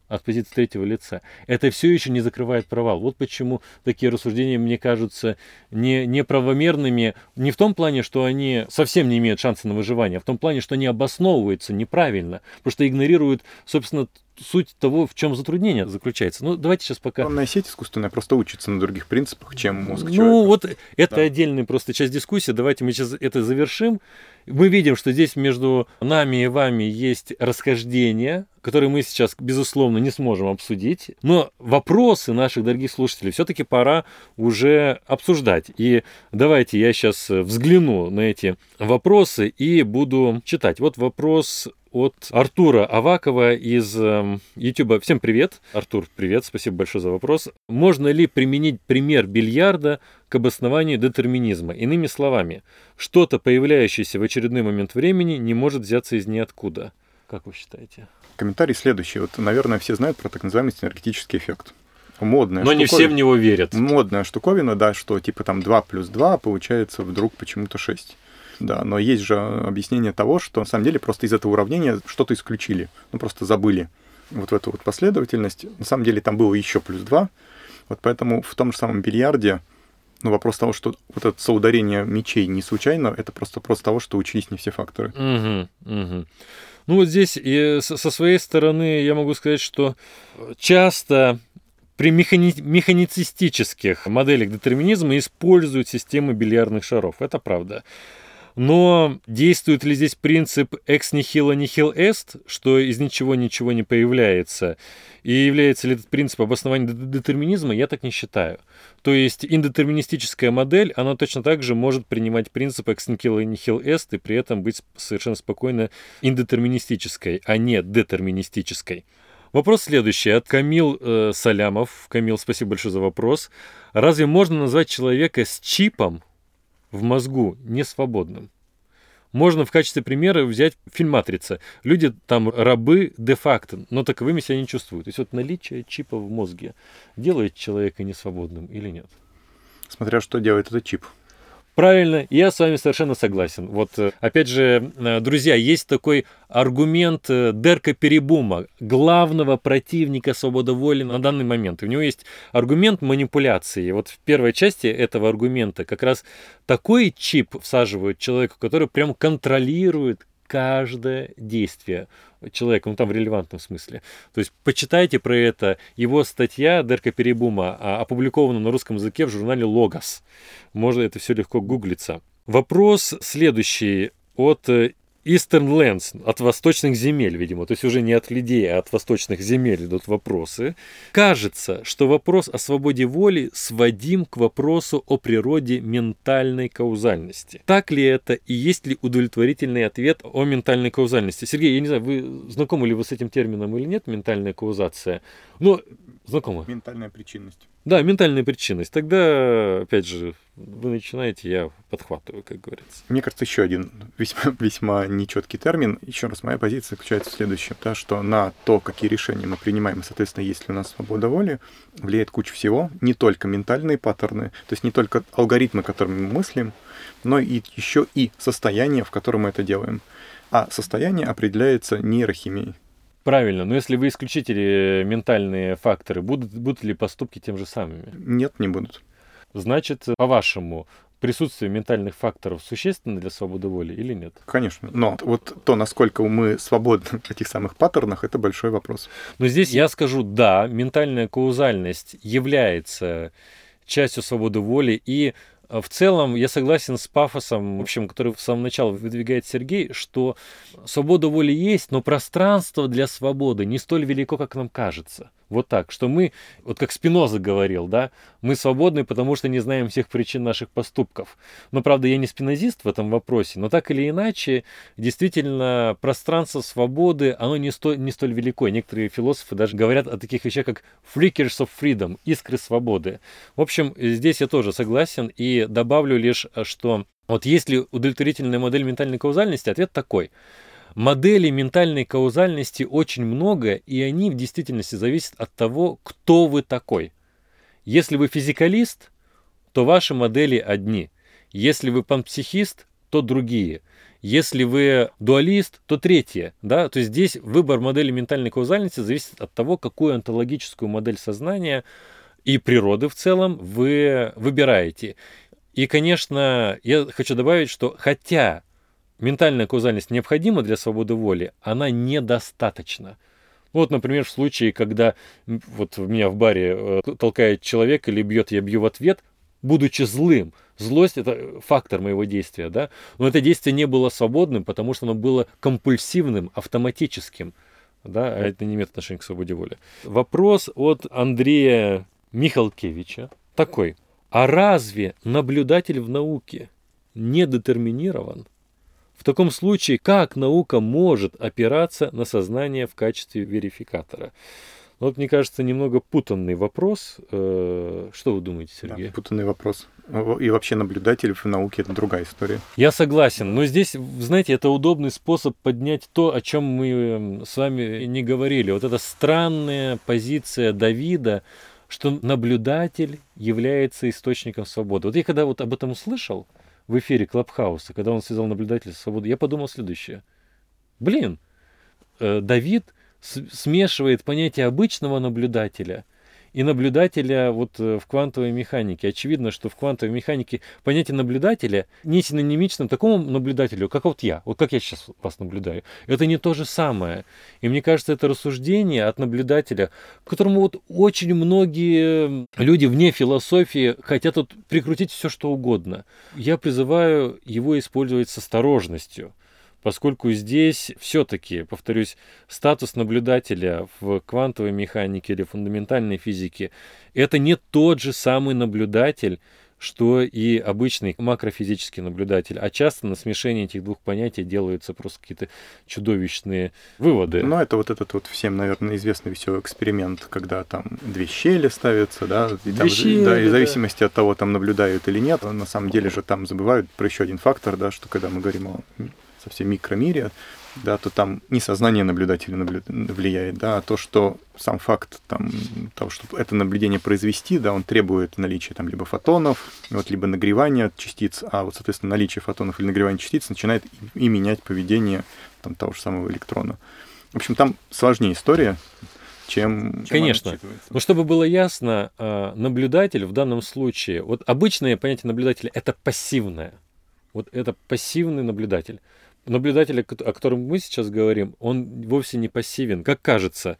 от позиции третьего лица, это все еще не закрывает провал. Вот почему такие рассуждения мне кажутся не, неправомерными не в том плане, что они совсем не имеют шанса на выживание, а в том плане, что они обосновываются неправильно, потому что игнорируют, собственно, суть того, в чем затруднение заключается. Ну, давайте сейчас пока...
Нейронная сеть искусственная просто учится на других принципах, чем мозг
Ну,
человека.
вот это
Да.
отдельная просто часть дискуссии. Давайте мы сейчас это завершим. Мы видим, что здесь между нами и вами есть расхождения, которые мы сейчас, безусловно, не сможем обсудить. Но вопросы наших дорогих слушателей все-таки пора уже обсуждать. И давайте я сейчас взгляну на эти вопросы и буду читать. Вот вопрос от Артура Авакова из эм, YouTube. Всем привет. Артур, привет. Спасибо большое за вопрос. Можно ли применить пример бильярда к обоснованию детерминизма? Иными словами, что-то, появляющееся в очередной момент времени, не может взяться из ниоткуда. Как вы считаете?
Комментарий следующий. Вот, наверное, все знают про так называемый синергетический эффект. Модная
Но не все
штуковина.
в него верят.
Модная штуковина, да, что типа там 2 плюс 2 получается вдруг почему-то 6. Да, но есть же объяснение того, что на самом деле просто из этого уравнения что-то исключили. Ну, просто забыли вот в эту вот последовательность. На самом деле там было еще плюс 2. Вот поэтому в том же самом бильярде ну, вопрос того, что вот это соударение мечей не случайно, это просто вопрос того, что учились не все факторы.
Мгм, мгм. Ну вот здесь и со своей стороны я могу сказать, что часто при механи- механицистических моделях детерминизма используют системы бильярдных шаров. Это правда. Но действует ли здесь принцип ex nihilo nihil est, что из ничего ничего не появляется? И является ли этот принцип обоснования детерминизма, я так не считаю. То есть индетерминистическая модель, она точно так же может принимать принцип ex nihilo nihil est и при этом быть совершенно спокойно индетерминистической, а не детерминистической. Вопрос следующий от Камил э, Салямов. Камил, спасибо большое за вопрос. Разве можно назвать человека с чипом в мозгу несвободным? Можно в качестве примера взять фильм «Матрица». Люди там рабы де-факто, но таковыми себя не чувствуют. То есть вот наличие чипа в мозге делает человека несвободным или нет?
Смотря что делает этот чип.
Правильно, я с вами совершенно согласен. Вот, э, опять же, э, друзья, есть такой аргумент э, Дерка Перебума, главного противника свободы воли на данный момент. у него есть аргумент манипуляции. Вот в первой части этого аргумента как раз такой чип всаживают человеку, который прям контролирует каждое действие человека, ну там в релевантном смысле. То есть почитайте про это. Его статья Дерка Перебума а, опубликована на русском языке в журнале «Логос». Можно это все легко гуглиться. Вопрос следующий от э, Eastern Lands, от восточных земель, видимо, то есть уже не от людей, а от восточных земель идут вопросы. Кажется, что вопрос о свободе воли сводим к вопросу о природе ментальной каузальности. Так ли это и есть ли удовлетворительный ответ о ментальной каузальности? Сергей, я не знаю, вы знакомы ли вы с этим термином или нет, ментальная каузация? Ну, знакомы.
Ментальная причинность.
Да, ментальная причинность. Тогда, опять же, вы начинаете, я подхватываю, как говорится.
Мне кажется, еще один весьма, (laughs) весьма нечеткий термин. Еще раз, моя позиция заключается в следующем, да, что на то, какие решения мы принимаем, соответственно, есть ли у нас свобода воли, влияет куча всего, не только ментальные паттерны, то есть не только алгоритмы, которыми мы мыслим, но и еще и состояние, в котором мы это делаем. А состояние определяется нейрохимией.
Правильно, но если вы исключите ментальные факторы, будут, будут ли поступки тем же самыми?
Нет, не будут.
Значит, по-вашему, присутствие ментальных факторов существенно для свободы воли или нет?
Конечно. Но вот то, насколько мы свободны в этих самых паттернах, это большой вопрос.
Но здесь я скажу, да, ментальная каузальность является частью свободы воли, и в целом, я согласен с пафосом, в общем, который в самом начале выдвигает Сергей, что свобода воли есть, но пространство для свободы не столь велико, как нам кажется. Вот так, что мы, вот как Спиноза говорил, да, мы свободны, потому что не знаем всех причин наших поступков. Но, правда, я не спинозист в этом вопросе, но так или иначе, действительно, пространство свободы, оно не, сто, не столь велико. Некоторые философы даже говорят о таких вещах, как flickers of freedom, искры свободы. В общем, здесь я тоже согласен и добавлю лишь, что вот если удовлетворительная модель ментальной каузальности, ответ такой – Моделей ментальной каузальности очень много, и они в действительности зависят от того, кто вы такой. Если вы физикалист, то ваши модели одни. Если вы панпсихист, то другие. Если вы дуалист, то третье. Да? То есть здесь выбор модели ментальной каузальности зависит от того, какую онтологическую модель сознания и природы в целом вы выбираете. И, конечно, я хочу добавить, что хотя ментальная каузальность необходима для свободы воли, она недостаточна. Вот, например, в случае, когда вот меня в баре э, толкает человек или бьет, я бью в ответ, будучи злым. Злость – это фактор моего действия, да? Но это действие не было свободным, потому что оно было компульсивным, автоматическим, да? А это не имеет отношения к свободе воли. Вопрос от Андрея Михалкевича такой. А разве наблюдатель в науке не детерминирован? В таком случае, как наука может опираться на сознание в качестве верификатора? Вот, мне кажется, немного путанный вопрос. Э, что вы думаете, Сергей?
Да, путанный вопрос. И вообще наблюдатель в науке это другая история.
Я согласен. Но здесь, знаете, это удобный способ поднять то, о чем мы эм, с вами не говорили. Вот эта странная позиция Давида, что наблюдатель является источником свободы. Вот я когда вот об этом услышал, в эфире Клабхауса, когда он связал наблюдателя с свободой, я подумал следующее. Блин, э, Давид смешивает понятие обычного наблюдателя и наблюдателя вот э, в квантовой механике. Очевидно, что в квантовой механике понятие наблюдателя не синонимично такому наблюдателю, как вот я, вот как я сейчас вас наблюдаю. Это не то же самое. И мне кажется, это рассуждение от наблюдателя, к которому вот очень многие люди вне философии хотят вот прикрутить все, что угодно. Я призываю его использовать с осторожностью поскольку здесь все-таки, повторюсь, статус наблюдателя в квантовой механике или фундаментальной физике – это не тот же самый наблюдатель, что и обычный макрофизический наблюдатель. А часто на смешении этих двух понятий делаются просто какие-то чудовищные выводы.
Ну, это вот этот вот всем, наверное, известный веселый эксперимент, когда там две щели ставятся, да, и, там,
щели,
да, и в
да.
зависимости от того, там наблюдают или нет, на самом деле же там забывают про еще один фактор, да, что когда мы говорим о совсем микромире, да, то там не сознание наблюдателя наблю... влияет, да, а то, что сам факт там, того, чтобы это наблюдение произвести, да, он требует наличия там либо фотонов, вот, либо нагревания частиц, а вот, соответственно, наличие фотонов или нагревание частиц начинает и, и менять поведение там, того же самого электрона. В общем, там сложнее история, чем... чем
Конечно.
считывается.
Но чтобы было ясно, а, наблюдатель в данном случае, вот обычное понятие наблюдателя – это пассивное. Вот это пассивный наблюдатель. Наблюдатель, о кот- о котором мы сейчас говорим, он вовсе не пассивен, как кажется.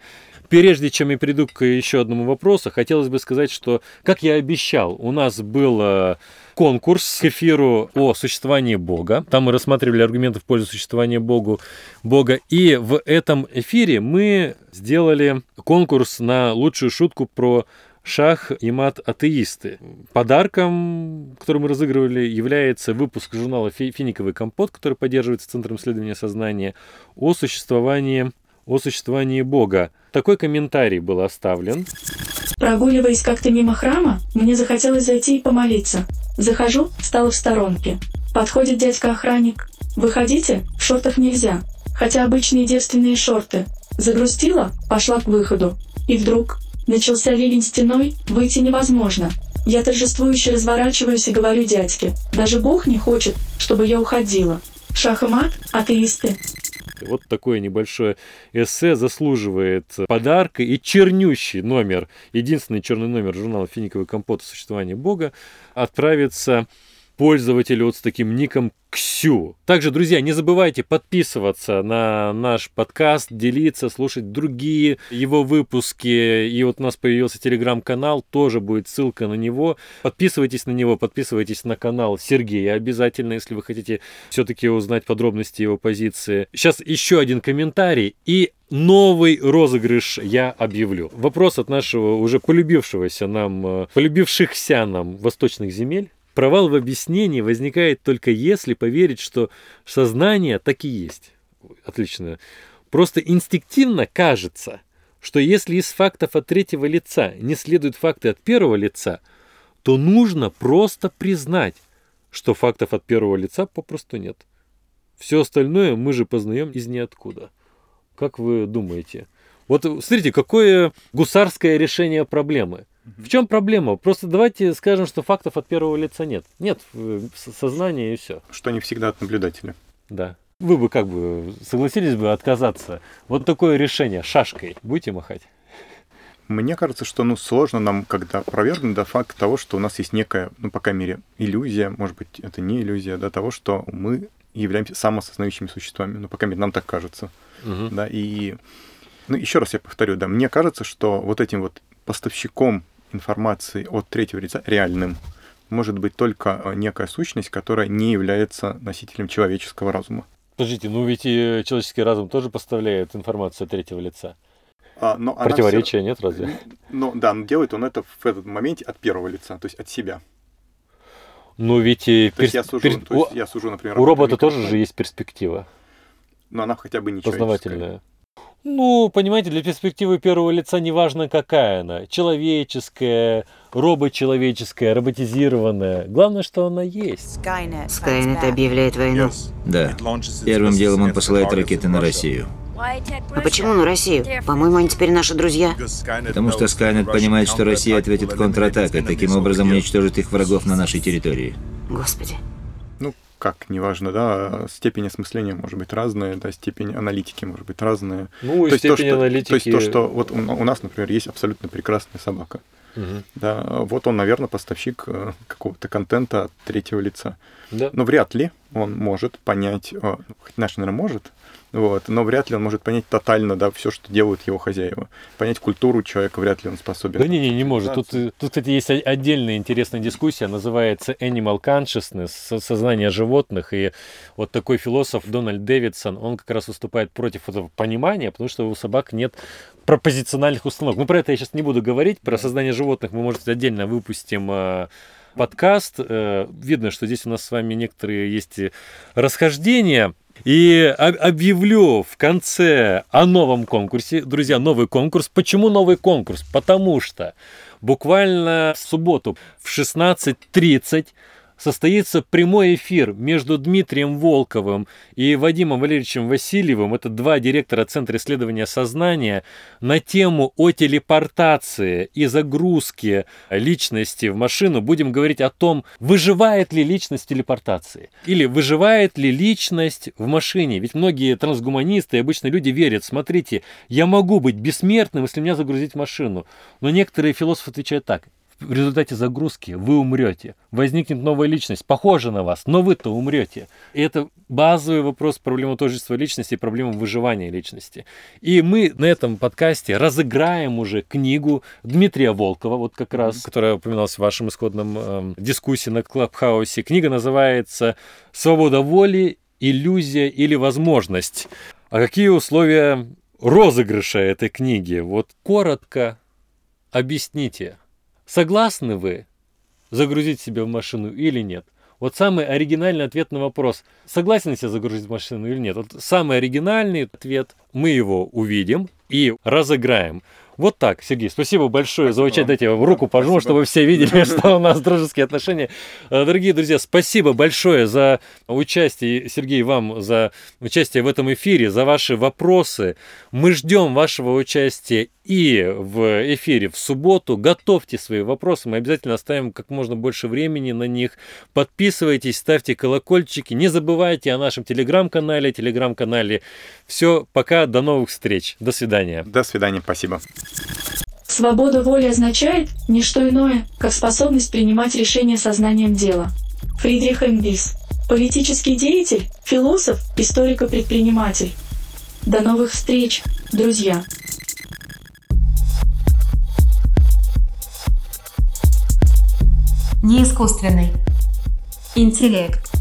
Прежде чем я перейду к еще одному вопросу, хотелось бы сказать, что, как я обещал, у нас был э, конкурс к эфиру о существовании Бога. Там мы рассматривали аргументы в пользу существования Богу, Бога. И в этом эфире мы сделали конкурс на лучшую шутку про шах и мат атеисты. Подарком, который мы разыгрывали, является выпуск журнала «Фи- «Финиковый компот», который поддерживается Центром исследования сознания, о существовании, о существовании Бога. Такой комментарий был оставлен.
Прогуливаясь как-то мимо храма, мне захотелось зайти и помолиться. Захожу, стала в сторонке. Подходит дядька-охранник. «Выходите, в шортах нельзя. Хотя обычные девственные шорты». Загрустила, пошла к выходу. И вдруг, начался ливень стеной, выйти невозможно. Я торжествующе разворачиваюсь и говорю дядьке, даже Бог не хочет, чтобы я уходила. Шах и мат, атеисты.
Вот такое небольшое эссе заслуживает подарка и чернющий номер, единственный черный номер журнала «Финиковый компот. Существование Бога» отправится пользователю вот с таким ником Ксю. Также, друзья, не забывайте подписываться на наш подкаст, делиться, слушать другие его выпуски. И вот у нас появился телеграм-канал, тоже будет ссылка на него. Подписывайтесь на него, подписывайтесь на канал Сергея обязательно, если вы хотите все-таки узнать подробности его позиции. Сейчас еще один комментарий и новый розыгрыш я объявлю. Вопрос от нашего уже полюбившегося нам, э, полюбившихся нам восточных земель. Провал в объяснении возникает только если поверить, что сознание так и есть. Отлично. Просто инстинктивно кажется, что если из фактов от третьего лица не следуют факты от первого лица, то нужно просто признать, что фактов от первого лица попросту нет. Все остальное мы же познаем из ниоткуда. Как вы думаете? Вот смотрите, какое гусарское решение проблемы. В чем проблема? Просто давайте скажем, что фактов от первого лица нет. Нет э, сознания и все.
Что не всегда от наблюдателя.
Да. Вы бы как бы согласились бы отказаться? Вот такое решение шашкой будете махать?
Мне кажется, что ну, сложно нам, когда опровергнуть да, факт того, что у нас есть некая, ну, по крайней мере, иллюзия, может быть, это не иллюзия, да, того, что мы являемся самосознающими существами. Ну, по крайней мере, нам так кажется.
Мгм.
Да, и ну, еще раз я повторю, да, мне кажется, что вот этим вот поставщиком информации от третьего лица реальным может быть только э, некая сущность, которая не является носителем человеческого разума.
Подождите, ну ведь и человеческий разум тоже поставляет информацию от третьего лица.
А, но
Противоречия нет разве?
Ну да, но делает он это в этот моменте от первого лица, то есть от себя.
Ну ведь и
То есть
перс-
я сужу,
перс-
то есть я сужу, например,
у
об
робота тоже же есть перспектива
но она хотя бы не
познавательная. Ну, понимаете, для перспективы первого лица неважно, какая она. Человеческая, робочеловеческая, роботизированная. Главное, что она есть.
Скайнет объявляет войну.
Да. Первым делом он посылает ракеты на Россию.
А почему на Россию? По-моему, они теперь наши друзья.
Потому что Скайнет понимает, что Россия ответит контратакой, таким образом уничтожит их врагов на нашей территории.
Господи.
Как, неважно, да, степень осмысления может быть разная, да, степень аналитики может быть разная.
Ну, и
то есть, то,
степень
что,
аналитики...
то есть то, что вот у, у нас, например, есть абсолютно прекрасная собака.
Мгм.
Да, вот он, наверное, поставщик э, какого-то контента от третьего лица.
Да.
Но вряд ли он может понять, э, ну, хоть наш, наверное, может, вот, но вряд ли он может понять тотально, да, все, что делают его хозяева. Понять культуру человека вряд ли он способен.
Да не, не, не может. Тут, тут, кстати, есть отдельная интересная дискуссия, называется Animal Consciousness, со- сознание животных. И вот такой философ Дональд Дэвидсон, он как раз выступает против этого понимания, потому что у собак нет пропозициональных установок. Ну, про это я сейчас не буду говорить. Про сознание животных мы, может, отдельно выпустим э, подкаст. Э, Видно, что здесь у нас с вами некоторые есть и расхождения. И об- объявлю в конце о новом конкурсе. Друзья, новый конкурс. Почему новый конкурс? Потому что буквально в субботу в 16.30 состоится прямой эфир между Дмитрием Волковым и Вадимом Валерьевичем Васильевым, это два директора Центра исследования сознания, на тему о телепортации и загрузке личности в машину. Будем говорить о том, выживает ли личность телепортации или выживает ли личность в машине. Ведь многие трансгуманисты и обычно люди верят, смотрите, я могу быть бессмертным, если меня загрузить в машину. Но некоторые философы отвечают так, в результате загрузки вы умрете. Возникнет новая личность, похожа на вас, но вы-то умрете. И это базовый вопрос проблемы тождества личности и проблемы выживания личности. И мы на этом подкасте разыграем уже книгу Дмитрия Волкова, вот как раз, которая упоминалась в вашем исходном эм, дискуссии на Клабхаусе. Книга называется «Свобода воли, иллюзия или возможность». А какие условия розыгрыша этой книги? Вот коротко объясните. Согласны вы загрузить себя в машину или нет? Вот самый оригинальный ответ на вопрос, согласен ли себя загрузить в машину или нет. Вот самый оригинальный ответ, мы его увидим и разыграем. Вот так, Сергей, спасибо большое за участие. Дайте я вам руку пожму, чтобы все видели, (laughs) что у нас дружеские отношения. Э, Дорогие друзья, спасибо большое за участие, Сергей, вам за участие в этом эфире, за ваши вопросы. Мы ждем вашего участия и в эфире в субботу. Готовьте свои вопросы, мы обязательно оставим как можно больше времени на них. Подписывайтесь, ставьте колокольчики. Не забывайте о нашем телеграм-канале, телеграм-канале. Все, пока, до новых встреч. До свидания.
До свидания, спасибо.
Свобода воли означает не что иное, как способность принимать решения сознанием дела. Фридрих Энгельс. Политический деятель, философ, историк-предприниматель. До новых встреч, друзья!
Не искусственный. Интеллект.